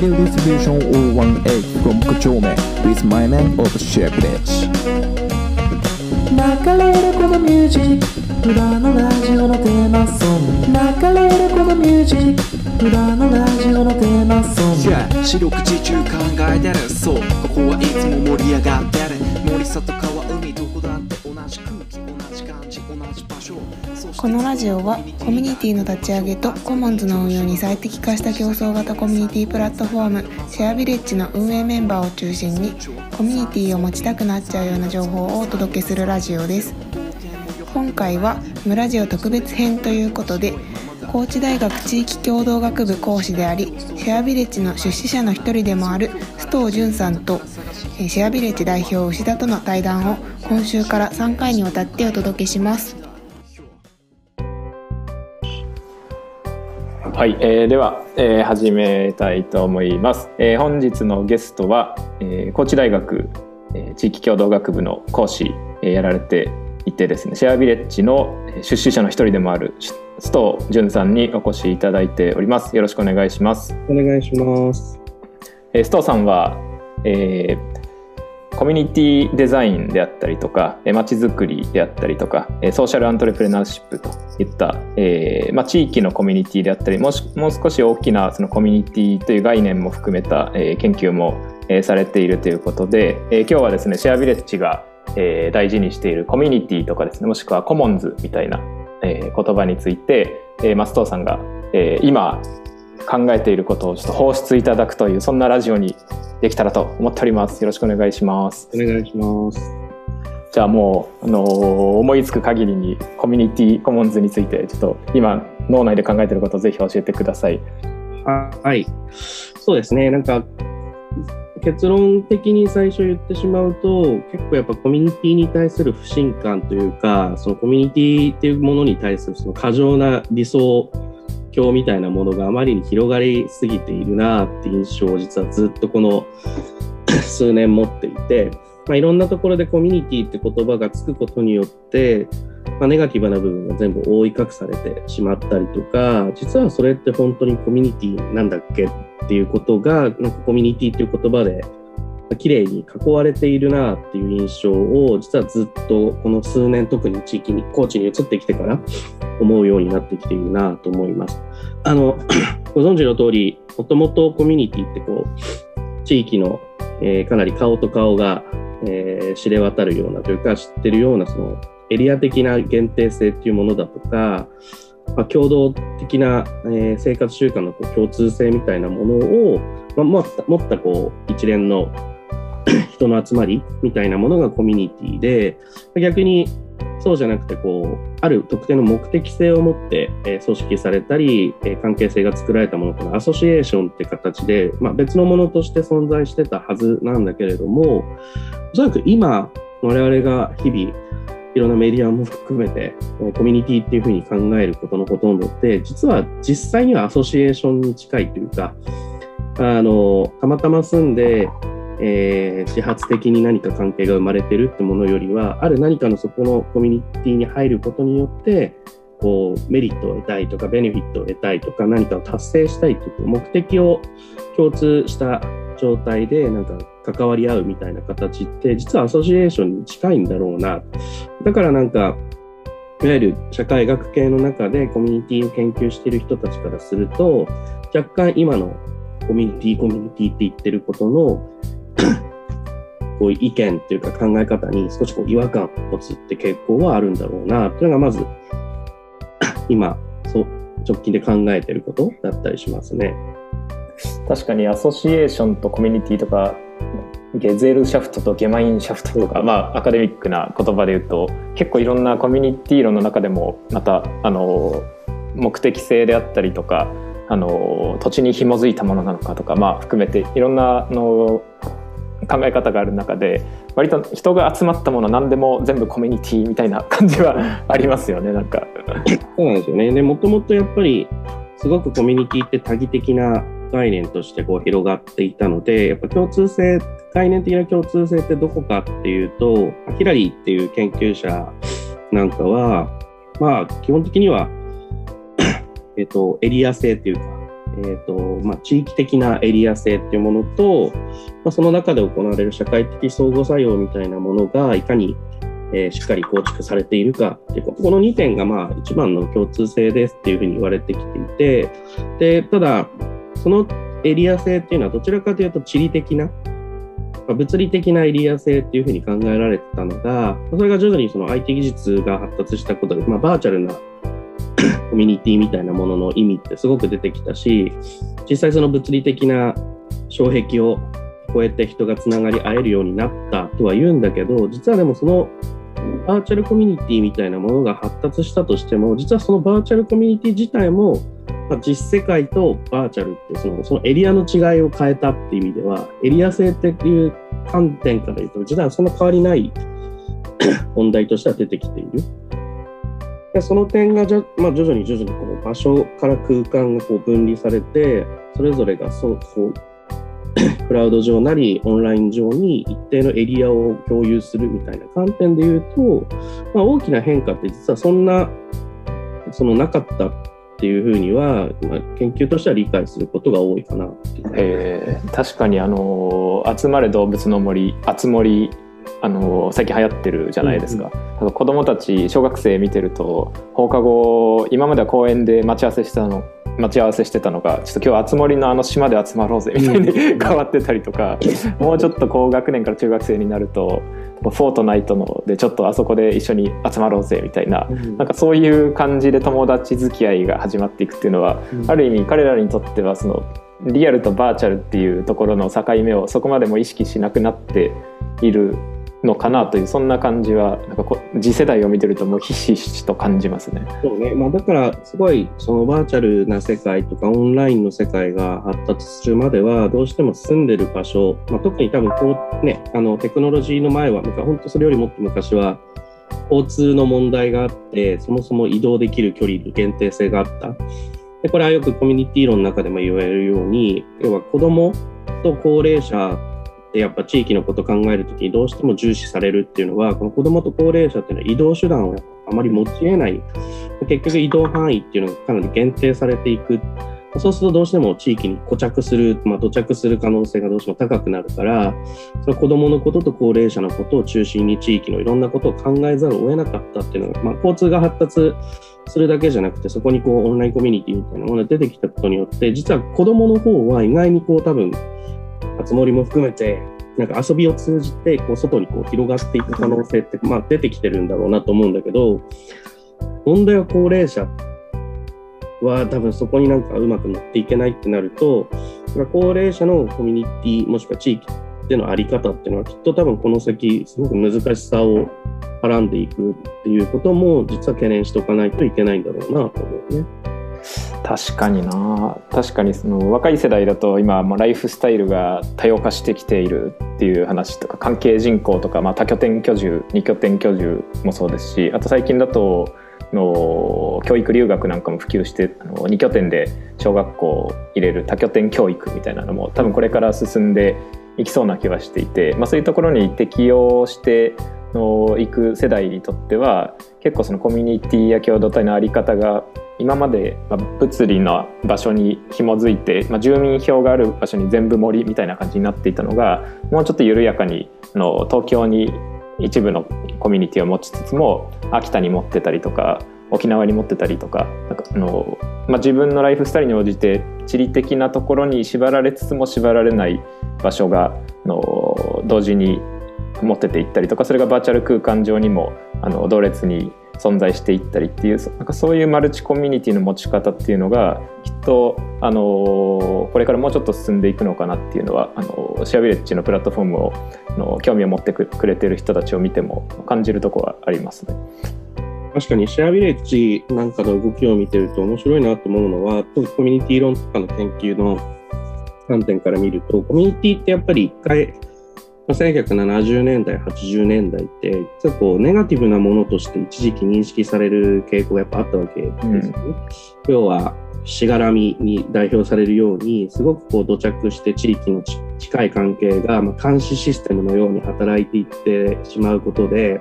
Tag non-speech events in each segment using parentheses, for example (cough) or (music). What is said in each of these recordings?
Radio Distribution 018 from Kochome with my name of Village 流れるこのミュージック裏のラジオのテーマソング流れる。このミュージック裏のラジオのテーマソング Yeah 四六時中考えてるそうここはいつも盛り上がってる。森里川このラジオはコミュニティの立ち上げとコモンズの運用に最適化した競争型コミュニティプラットフォームシェアビレッジの運営メンバーを中心にコミュニティを持ちたくなっちゃうような情報をお届けするラジオです。今回は村ジオ特別編ということで高知大学地域共同学部講師でありシェアビレッジの出資者の一人でもある須藤淳さんとシェアビレッジ代表牛田との対談を今週から3回にわたってお届けします。はい、えーでは、えー始めたいと思います。えー本日のゲストは、えー高知大学、えー地域共同学部の講師、えーやられていてですね、シェアビレッジのえー出資者の一人でもあるし須藤淳さんにお越しいただいております。よろしくお願いします。お願いします。えー須藤さんは、えーコミュニティデザインであったりとか、えー、街づくりであったりとか、えソーシャルアントレプレナーシップといった、えーま、地域のコミュニティであったり、もしもう少し大きなそのコミュニティという概念も含めた、え研究も、えされているということで、え今日はですね、シェアビレッジが、え大事にしているコミュニティとかですね、もしくはコモンズみたいな、え言葉について、えー、松藤さんが、えー今考えていることをちょっと放出いただくというそんなラジオにできたらと思っております。よろしくお願いします。お願いします。じゃあもう、あのー思いつく限りにコミュニティコモンズについてちょっと今脳内で考えていることをぜひ教えてください。ははい。そうですね。なんか、結論的に最初言ってしまうと、結構やっぱコミュニティに対する不信感というか、そのコミュニティっていうものに対するその過剰な理想郷みたいなものがあまりに広がりすぎているなって印象を実はずっとこの (coughs) 数年持っていて、まあ、いろんなところでコミュニティって言葉がつくことによって、まあ、ネガティブな部分が全部覆い隠されてしまったりとか実はそれって本当にコミュニティなんだっけっていうことがなんかコミュニティっていう言葉で綺麗に囲われているなっていう印象を実はずっとこの数年特に地域に高知に移ってきてから思うようになってきているなと思います。あの (clears throat) ご存知の通りもともとコミュニティってこう地域の、えーかなり顔と顔が、えー知れ渡るようなというか知ってるようなそのエリア的な限定性っていうものだとか、まあ、共同的な、えー生活習慣のこう共通性みたいなものを、まあ、持った持ったこう一連の (clears throat) 人の集まりみたいなものがコミュニティで逆にそうじゃなくてこうある特定の目的性を持って、え組織されたり、え関係性が作られたものとのアソシエーションって形で、まあ、別のものとして存在してたはずなんだけれどもおそらく今我々が日々いろんなメディアも含めて、えコミュニティっていうふうに考えることのほとんどって実は実際にはアソシエーションに近いというかあのたまたま住んでえー自発的に何か関係が生まれてるってものよりはある何かのそこのコミュニティに入ることによってこうメリットを得たいとかベネフィットを得たいとか何かを達成したいという目的を共通した状態でなんか関わり合うみたいな形って実はアソシエーションに近いんだろうなだからなんかいわゆる社会学系の中でコミュニティを研究している人たちからすると若干今のコミュニティコミュニティって言ってることのこう意見というか考え方に少しこう違和感を持つって傾向はあるんだろうなというのがまず (coughs) 今そう直近で考えてることだったりしますね。確かにアソシエーションとコミュニティとかゲゼルシャフトとゲマインシャフトとか、まあ、アカデミックな言葉で言うと結構いろんなコミュニティ論の中でもまたあの目的性であったりとかあの土地に紐づいたものなのかとか、まあ、含めていろんなあの考え方がある中で割と人が集まったもの何でも全部コミュニティみたいな感じはありますよねなんか。そうなんですよね。で、もともとやっぱり、すごくコミュニティって多義的な概念としてこう広がっていたので、やっぱ共通性、概念的な共通性ってどこかっていうと、ヒラリーっていう研究者なんかは、まあ、基本的には、(clears throat) えっと、エリア性っていうか、えーとまあ、地域的なエリア性っていうものと、まあ、その中で行われる社会的相互作用みたいなものがいかに、えーしっかり構築されているかっていうこの2点がまあ一番の共通性ですっていうふうに言われてきていてでただそのエリア性っていうのはどちらかというと地理的なまあ物理的なエリア性っていうふうに考えられてたのがそれが徐々にその IT 技術が発達したことで、まあ、バーチャルなコミュニティみたいなものの意味ってすごく出てきたし実際その物理的な障壁を越えて人がつながり合えるようになったとは言うんだけど実はでもそのバーチャルコミュニティみたいなものが発達したとしても実はそのバーチャルコミュニティ自体も、ま実世界とバーチャルってそのそのエリアの違いを変えたっていう意味ではエリア性っていう観点から言うと実はそんな変わりない (coughs) 問題としては出てきている。でその点がじゃ、まあ、徐々に徐々にこの場所から空間がこう分離されてそれぞれがそうこう (coughs) クラウド上なりオンライン上に一定のエリアを共有するみたいな観点で言うと、まあ、大きな変化って実はそんなそのなかったっていうふうには、まあ、研究としては理解することが多いかなっていう。えー確かにあの集まれ動物の森「あつ森」あの最近流行ってるじゃないですか,、なんか子供たち小学生見てると放課後今までは公園で待ち合わせしてたの待ち合わせしてたのがちょっと今日あつ森のあの島で集まろうぜみたいに変わってたりとか、もうちょっと高学年から中学生になるとフォートナイトのでちょっとあそこで一緒に集まろうぜみたいなうん。なんかそういう感じで友達付き合いが始まっていくっていうのは、うん。ある意味彼らにとってはそのリアルとバーチャルっていうところの境目をそこまでも意識しなくなっているのかなというそんな感じはなんかこ次世代を見てるともうひしひしと感じますね。そうね、まあ、だからすごいそのバーチャルな世界とかオンラインの世界が発達するまではどうしても住んでる場所、まあ、特に多分こう、ね、あのテクノロジーの前は本当それよりもっと昔は交通の問題があってそもそも移動できる距離に限定性があった。でこれはよくコミュニティ論の中でも言われるように要は子どもと高齢者でやっぱ地域のことを考えるときにどうしても重視されるっていうのはこの子どもと高齢者っていうのは移動手段をあまり持ち得ない。結局移動範囲っていうのがかなり限定されていく。そうするとどうしても地域に固着する、まあ、土着する可能性がどうしても高くなるからその子どものことと高齢者のことを中心に地域のいろんなことを考えざるを得なかったっていうのが、まあ、交通が発達するだけじゃなくてそこにこうオンラインコミュニティみたいなものが出てきたことによって実は子どもの方は意外にこう多分熱森も含めてなんか遊びを通じてこう外にこう広がっていく可能性って、まあ、出てきてるんだろうなと思うんだけど問題は高齢者は多分そこになんかうまく乗っていけないってなると高齢者のコミュニティもしくは地域でのあり方っていうのはきっと多分この先すごく難しさをはらんでいくっていうことも実は懸念しておかないといけないんだろうなと思うね。確かにな。確かにその若い世代だと今もライフスタイルが多様化してきているっていう話とか関係人口とか、まあ、多拠点居住二拠点居住もそうですしあと最近だとの教育留学なんかも普及してあの2拠点で小学校入れる多拠点教育みたいなのも多分これから進んでいきそうな気はしていて、まあ、そういうところに適用しての行く世代にとっては結構そのコミュニティや共同体の在り方が今まで物理の場所に紐づいて、まあ、住民票がある場所に全部森みたいな感じになっていたのがもうちょっと緩やかにの東京に一部のコミュニティを持ちつつも秋田に持ってたりとか沖縄に持ってたりとかなんかあの、まあ、自分のライフスタイルに応じて地理的なところに縛られつつも縛られない場所がの同時に持ってていったりとかそれがバーチャル空間上にもあの同列に存在していったりっていうなんかそういうマルチコミュニティの持ち方っていうのがきっとあのこれからもうちょっと進んでいくのかなっていうのはあのシェアビレッジのプラットフォームをあの興味を持ってくれてる人たちを見ても感じるとこはありますね。確かにシェアビレッジなんかの動きを見てると面白いなと思うのは、特にコミュニティ論とかの研究の観点から見ると、コミュニティってやっぱり一回、1970年代、80年代って、実はこうネガティブなものとして一時期認識される傾向がやっぱあったわけですよね。要は、しがらみに代表されるように、すごくこう土着して地域のち近い関係が、まあ、監視システムのように働いていってしまうことで、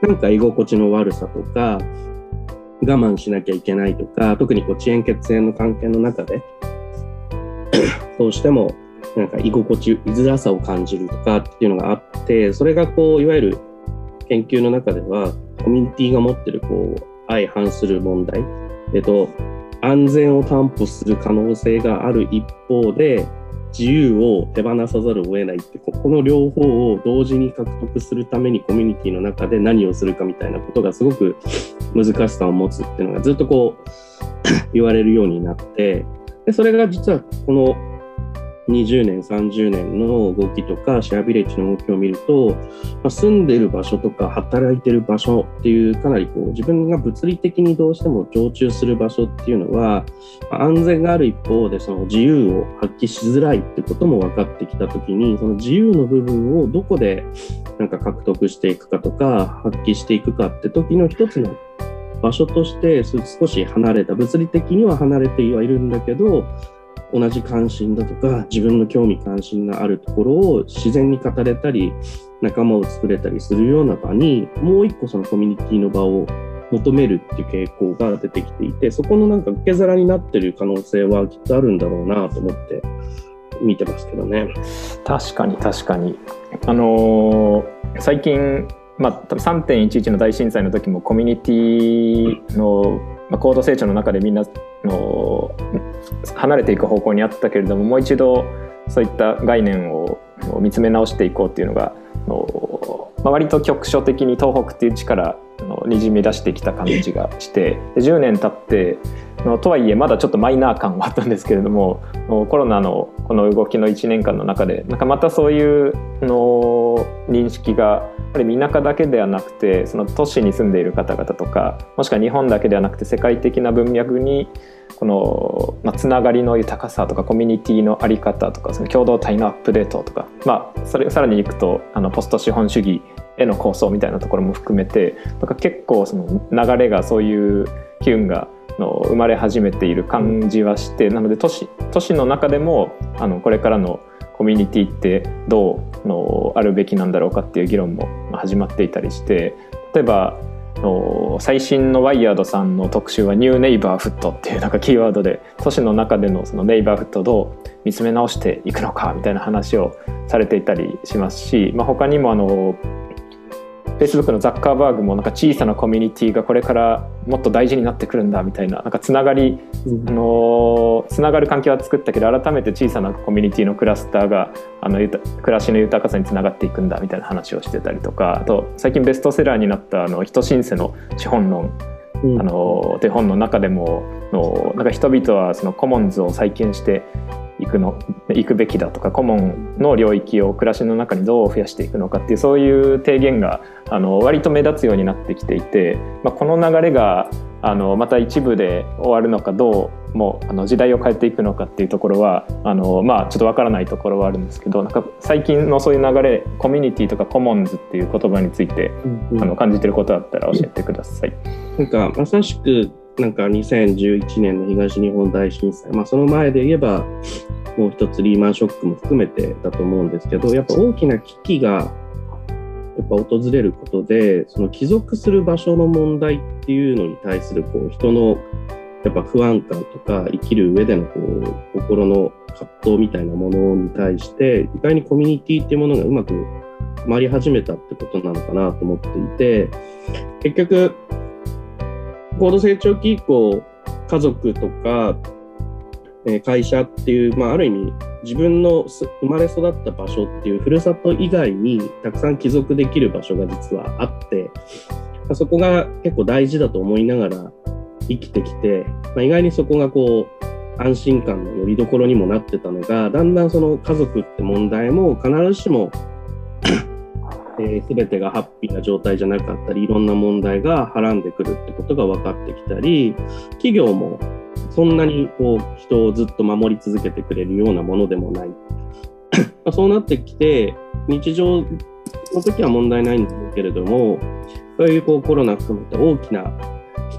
なんか居心地の悪さとか、我慢しなきゃいけないとか、特にこう遅延血縁の関係の中で、(coughs) どうしてもなんか居心地、居づらさを感じるとかっていうのがあって、それがこう、いわゆる研究の中では、コミュニティが持ってるこう、相反する問題、えっと、安全を担保する可能性がある一方で、自由を手放さざるを得ないって、ここの両方を同時に獲得するためにコミュニティの中で何をするかみたいなことがすごく難しさを持つっていうのがずっとこう (coughs) 言われるようになって、でそれが実はこの20年、30年の動きとか、シェアビレッジの動きを見ると、ま、住んでる場所とか働いてる場所っていう、かなりこう自分が物理的にどうしても常駐する場所っていうのは、安全がある一方で、その自由を発揮しづらいってことも分かってきたときに、その自由の部分をどこでなんか獲得していくかとか、発揮していくかって時の一つの場所として少し離れた、物理的には離れてはいるんだけど、同じ関心だとか自分の興味関心があるところを自然に語れたり仲間を作れたりするような場にもう一個そのコミュニティの場を求めるっていう傾向が出てきていてそこのなんか受け皿になってる可能性はきっとあるんだろうなと思って見てますけどね。確かに確かにあのー最近まあ3.11の大震災の時もコミュニティの、まあ、高度成長の中でみんなの離れていく方向にあったけれどももう一度そういった概念を見つめ直していこうっていうのがのまあ、割と局所的に東北っていう力のにじみ出してきた感じがしてで10年経ってのとはいえまだちょっとマイナー感はあったんですけれどもコロナのこの動きの1年間の中でなんかまたそういうの認識がぱり田舎だけではなくてその都市に住んでいる方々とかもしくは日本だけではなくて世界的な文脈にこの、まあ、つながりの豊かさとかコミュニティの在り方とかその共同体のアップデートとか、まあ、それさらにいくとあのポスト資本主義への構想みたいなところも含めてなんか結構その流れがそういう機運がの生まれ始めている感じはしてなので都市都市の中でもあのこれからのコミュニティってどうのあるべきなんだろうかっていう議論も始まっていたりして例えばの最新のワイヤードさんの特集はニューネイバーフットっていうなんかキーワードで都市の中でのそのネイバーフットをどう見つめ直していくのかみたいな話をされていたりしますし、まあ、他にもあの Facebook のザッカーバーグもなんか小さなコミュニティがこれからもっと大事になってくるんだみたいななんかつながり、あのつながる環境は作ったけど改めて小さなコミュニティのクラスターがあの暮らしの豊かさにつながっていくんだみたいな話をしてたりとかあと最近ベストセラーになったあの人申請の資本論うん。あの手本の中でものなんか人々はそのコモンズを再建していくのいくべきだとかコモンの領域を暮らしの中にどう増やしていくのかっていうそういう提言があの割と目立つようになってきていて、まあ、この流れがあのまた一部で終わるのかどうもあの時代を変えていくのかっていうところはあの、まあ、ちょっとわからないところはあるんですけどなんか最近のそういう流れコミュニティとかコモンズっていう言葉についてうんうんあの感じてることあったら教えてください。なんかまさしくなんか2011年の東日本大震災、まあ、その前で言えばもう一つリーマンショックも含めてだと思うんですけどやっぱ大きな危機がやっぱ訪れることでその帰属する場所の問題っていうのに対するこう人のやっぱ不安感とか生きる上でのこう心の葛藤みたいなものに対して意外にコミュニティっていうものがうまくはまり始めたってことなのかなと思っていて結局高度成長期以降家族とか、え会社っていう、まあ、ある意味自分の生まれ育った場所っていうふるさと以外にたくさん帰属できる場所が実はあってそこが結構大事だと思いながら生きてきて、まあ、意外にそこがこう安心感の拠り所にもなってたのがだんだんその家族って問題も必ずしもえー、全てがハッピーな状態じゃなかったりいろんな問題がはらんでくるってことが分かってきたり企業もそんなにこう人をずっと守り続けてくれるようなものでもない。(coughs) そうなってきて日常の時は問題ないんだけれどもそういうこうコロナ含めて大きな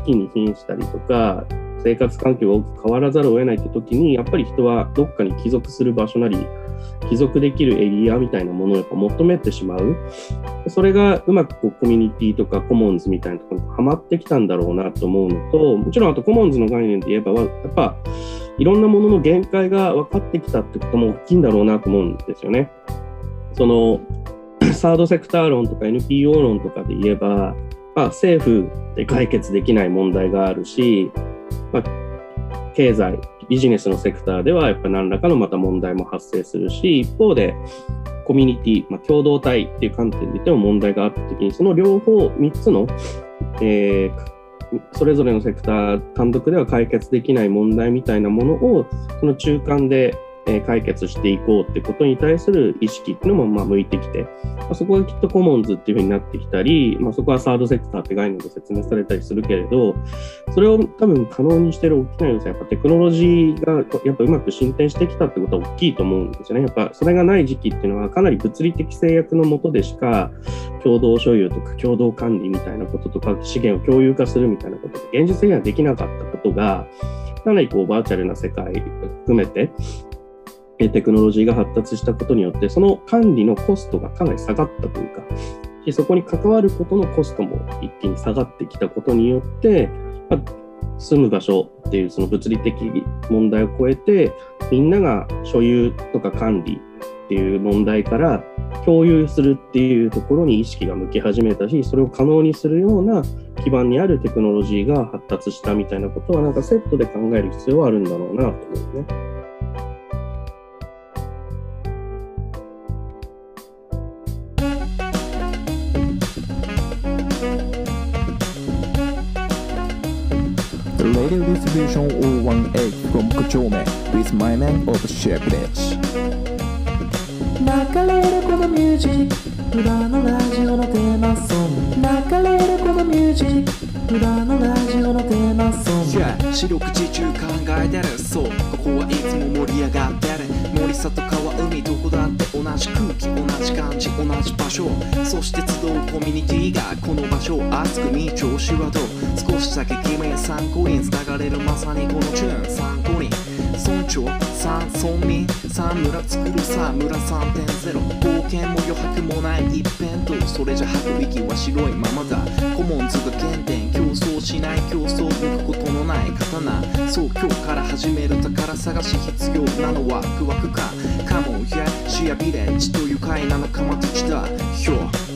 危機に瀕したりとか生活環境が大きく変わらざるを得ないって時にやっぱり人はどっかに帰属する場所なり帰属できるエリアみたいなものをやっぱ求めてしまう。それがうまくこうコミュニティとかコモンズみたいなところにはまってきたんだろうなと思うのと、もちろんあとコモンズの概念で言えば、やっぱいろんなものの限界が分かってきたってことも大きいんだろうなと思うんですよね。その (coughs) サードセクター論とか NPO 論とかで言えば、まあ、政府で解決できない問題があるし、まあ、経済、ビジネスのセクターではやっぱ何らかのまた問題も発生するし、一方でコミュニティ、まあ、共同体っていう観点で言っても問題があった時に、その両方3つの、えーそれぞれのセクター単独では解決できない問題みたいなものをその中間でえ解決していこうってことに対する意識っていうのもまあ向いてきて、ま、そこがきっとコモンズっていうふうになってきたり、まあ、そこはサードセクターって概念で説明されたりするけれど、それを多分可能にしてる大きな要素はやっぱテクノロジーがやっぱうまく進展してきたってことは大きいと思うんですよね。やっぱそれがない時期っていうのはかなり物理的制約のもとでしか共同所有とか共同管理みたいなこととか資源を共有化するみたいなことで現実的にはできなかったことがかなりこうバーチャルな世界含めてテクノロジーが発達したことによって、その管理のコストがかなり下がったというか、そこに関わることのコストも一気に下がってきたことによって、まあ、住む場所っていうその物理的問題を超えて、みんなが所有とか管理っていう問題から共有するっていうところに意識が向き始めたし、それを可能にするような基盤にあるテクノロジーが発達したみたいなことは、なんかセットで考える必要はあるんだろうなと思うね。Radio Distribution 018 from Kochome with my man of Village 流れるこのミュージック。裏のラジオのテーマソング。流れるこのミュージック。裏のラジオのテーマソング。Yeah 四六時中考えてる。そう。ここはいつも盛り上がってる。森里川海どこだって同じ空気同じ感じ同じ場所。そして集うコミュニティがこの場所を熱く見調子はどう。少しだけ君や参考に繋がれるまさにこのチューン。参考に。村長さん村民さん村作るさ村3.0冒険も余白もない一辺倒。それじゃ吐く息は白いままだコモンズが原点競争しない競争抜くことのない刀。そう今日から始める宝探し必要なのはワクワクか。カモンやシェアビレッジと愉快な仲間たちだ Yo